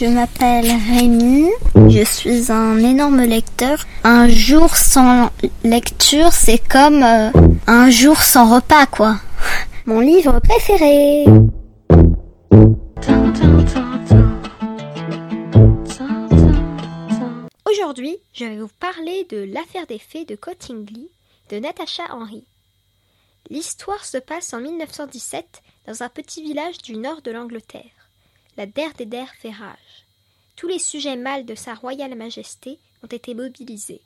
Je m'appelle Rémi, je suis un énorme lecteur. Un jour sans lecture, c'est comme euh, un jour sans repas, quoi. Mon livre préféré. Aujourd'hui, je vais vous parler de L'affaire des fées de Cottingley de Natasha Henry. L'histoire se passe en 1917 dans un petit village du nord de l'Angleterre. La der des der fait rage. Tous les sujets mâles de Sa Royale Majesté ont été mobilisés.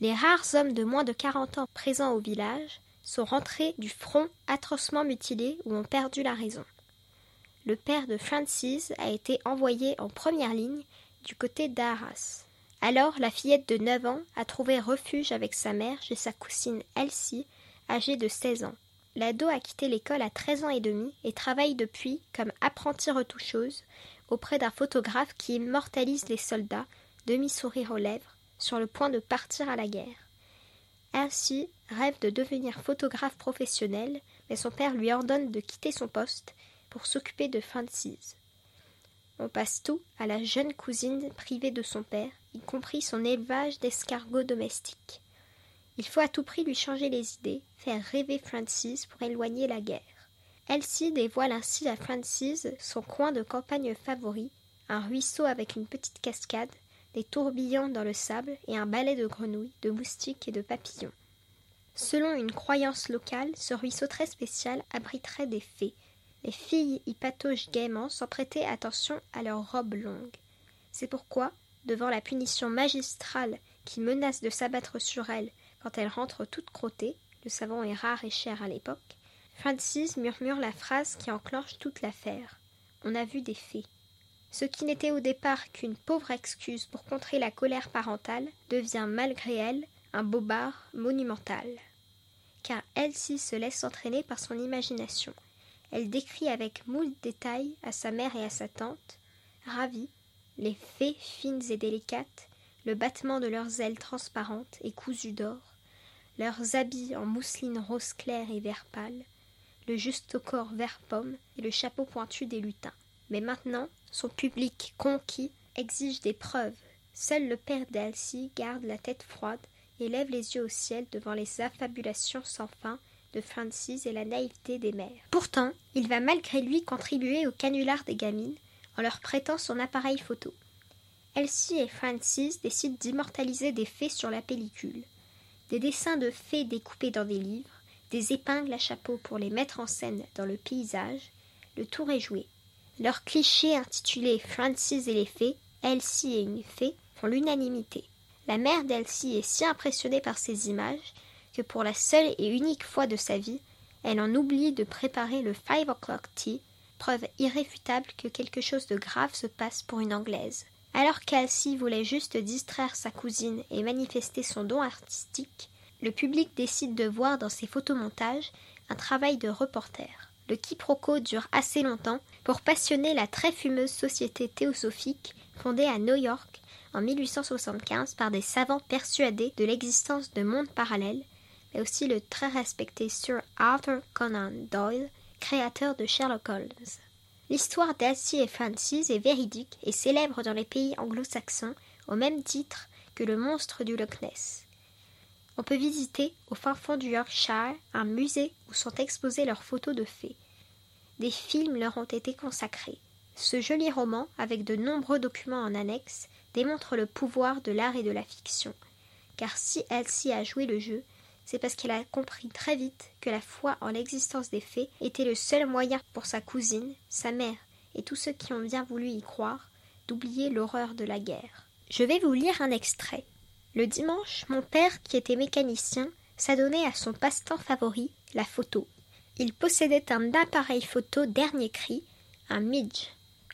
Les rares hommes de moins de 40 ans présents au village sont rentrés du front atrocement mutilés ou ont perdu la raison. Le père de Francis a été envoyé en première ligne du côté d'Arras. Alors la fillette de 9 ans a trouvé refuge avec sa mère chez sa cousine Elsie, âgée de 16 ans. L'ado a quitté l'école à 13 ans et demi et travaille depuis comme apprentie retoucheuse auprès d'un photographe qui immortalise les soldats, demi-sourire aux lèvres, sur le point de partir à la guerre. Ainsi rêve de devenir photographe professionnel, mais son père lui ordonne de quitter son poste pour s'occuper de Francis. On passe tout à la jeune cousine privée de son père, y compris son élevage d'escargots domestiques. Il faut à tout prix lui changer les idées, faire rêver Francis pour éloigner la guerre. Elsie dévoile ainsi à Francis son coin de campagne favori, un ruisseau avec une petite cascade, des tourbillons dans le sable et un balai de grenouilles, de moustiques et de papillons. Selon une croyance locale, ce ruisseau très spécial abriterait des fées. Les filles y pataugent gaiement sans prêter attention à leurs robes longues. C'est pourquoi, devant la punition magistrale qui menace de s'abattre sur elles quand elles rentrent toutes crottées, le savon est rare et cher à l'époque, Francis murmure la phrase qui enclenche toute l'affaire. On a vu des fées. Ce qui n'était au départ qu'une pauvre excuse pour contrer la colère parentale devient malgré elle un bobard monumental. Car Elsie se laisse entraîner par son imagination. Elle décrit avec moult détails à sa mère et à sa tante, ravie, les fées fines et délicates, le battement de leurs ailes transparentes et cousues d'or, leurs habits en mousseline rose clair et vert pâle, le juste corps vert pomme et le chapeau pointu des lutins. Mais maintenant, son public conquis exige des preuves. Seul le père d'Elsie garde la tête froide et lève les yeux au ciel devant les affabulations sans fin de Francis et la naïveté des mères. Pourtant, il va malgré lui contribuer au canular des gamines en leur prêtant son appareil photo. Elsie et Francis décident d'immortaliser des fées sur la pellicule. Des dessins de fées découpés dans des livres, des épingles à chapeau pour les mettre en scène dans le paysage, le tour est joué. Leurs clichés intitulés Francis et les fées, Elsie et une fée font l'unanimité. La mère d'Elsie est si impressionnée par ces images que pour la seule et unique fois de sa vie, elle en oublie de préparer le five o'clock tea, preuve irréfutable que quelque chose de grave se passe pour une Anglaise. Alors qu'Elsie voulait juste distraire sa cousine et manifester son don artistique, le public décide de voir dans ces photomontages un travail de reporter. Le quiproquo dure assez longtemps pour passionner la très fumeuse société théosophique fondée à New York en 1875 par des savants persuadés de l'existence de mondes parallèles, mais aussi le très respecté Sir Arthur Conan Doyle, créateur de Sherlock Holmes. L'histoire d'Elsie et Francis est véridique et célèbre dans les pays anglo-saxons au même titre que le monstre du Loch Ness. On peut visiter au fin fond du Yorkshire un musée où sont exposées leurs photos de fées. Des films leur ont été consacrés. Ce joli roman, avec de nombreux documents en annexe, démontre le pouvoir de l'art et de la fiction. Car si Elsie a joué le jeu, c'est parce qu'elle a compris très vite que la foi en l'existence des fées était le seul moyen pour sa cousine, sa mère et tous ceux qui ont bien voulu y croire d'oublier l'horreur de la guerre. Je vais vous lire un extrait. Le dimanche, mon père, qui était mécanicien, s'adonnait à son passe-temps favori, la photo. Il possédait un appareil photo dernier cri, un Midge.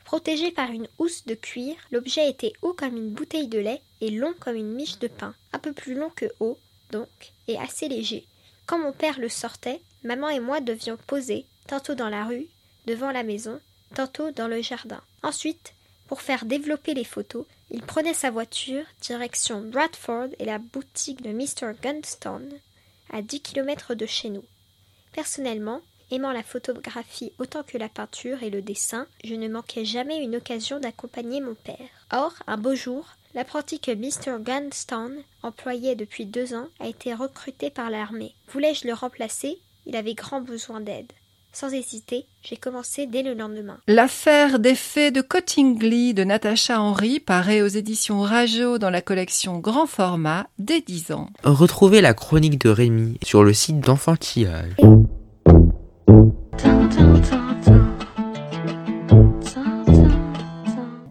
Protégé par une housse de cuir, l'objet était haut comme une bouteille de lait et long comme une miche de pain, un peu plus long que haut, donc, et assez léger. Quand mon père le sortait, maman et moi devions poser, tantôt dans la rue, devant la maison, tantôt dans le jardin. Ensuite, pour faire développer les photos, il prenait sa voiture, direction Bradford et la boutique de Mr. Gunstone, à dix kilomètres de chez nous. Personnellement, Aimant la photographie autant que la peinture et le dessin, je ne manquais jamais une occasion d'accompagner mon père. Or, un beau jour, l'apprenti que Mr. Gunstone employait depuis deux ans a été recruté par l'armée. Voulais-je le remplacer? Il avait grand besoin d'aide. Sans hésiter, j'ai commencé dès le lendemain. L'affaire des fées de Cottingley de Natacha Henry paraît aux éditions Rajo dans la collection grand format dès 10 ans. Retrouvez la chronique de Rémi sur le site d'enfantillage.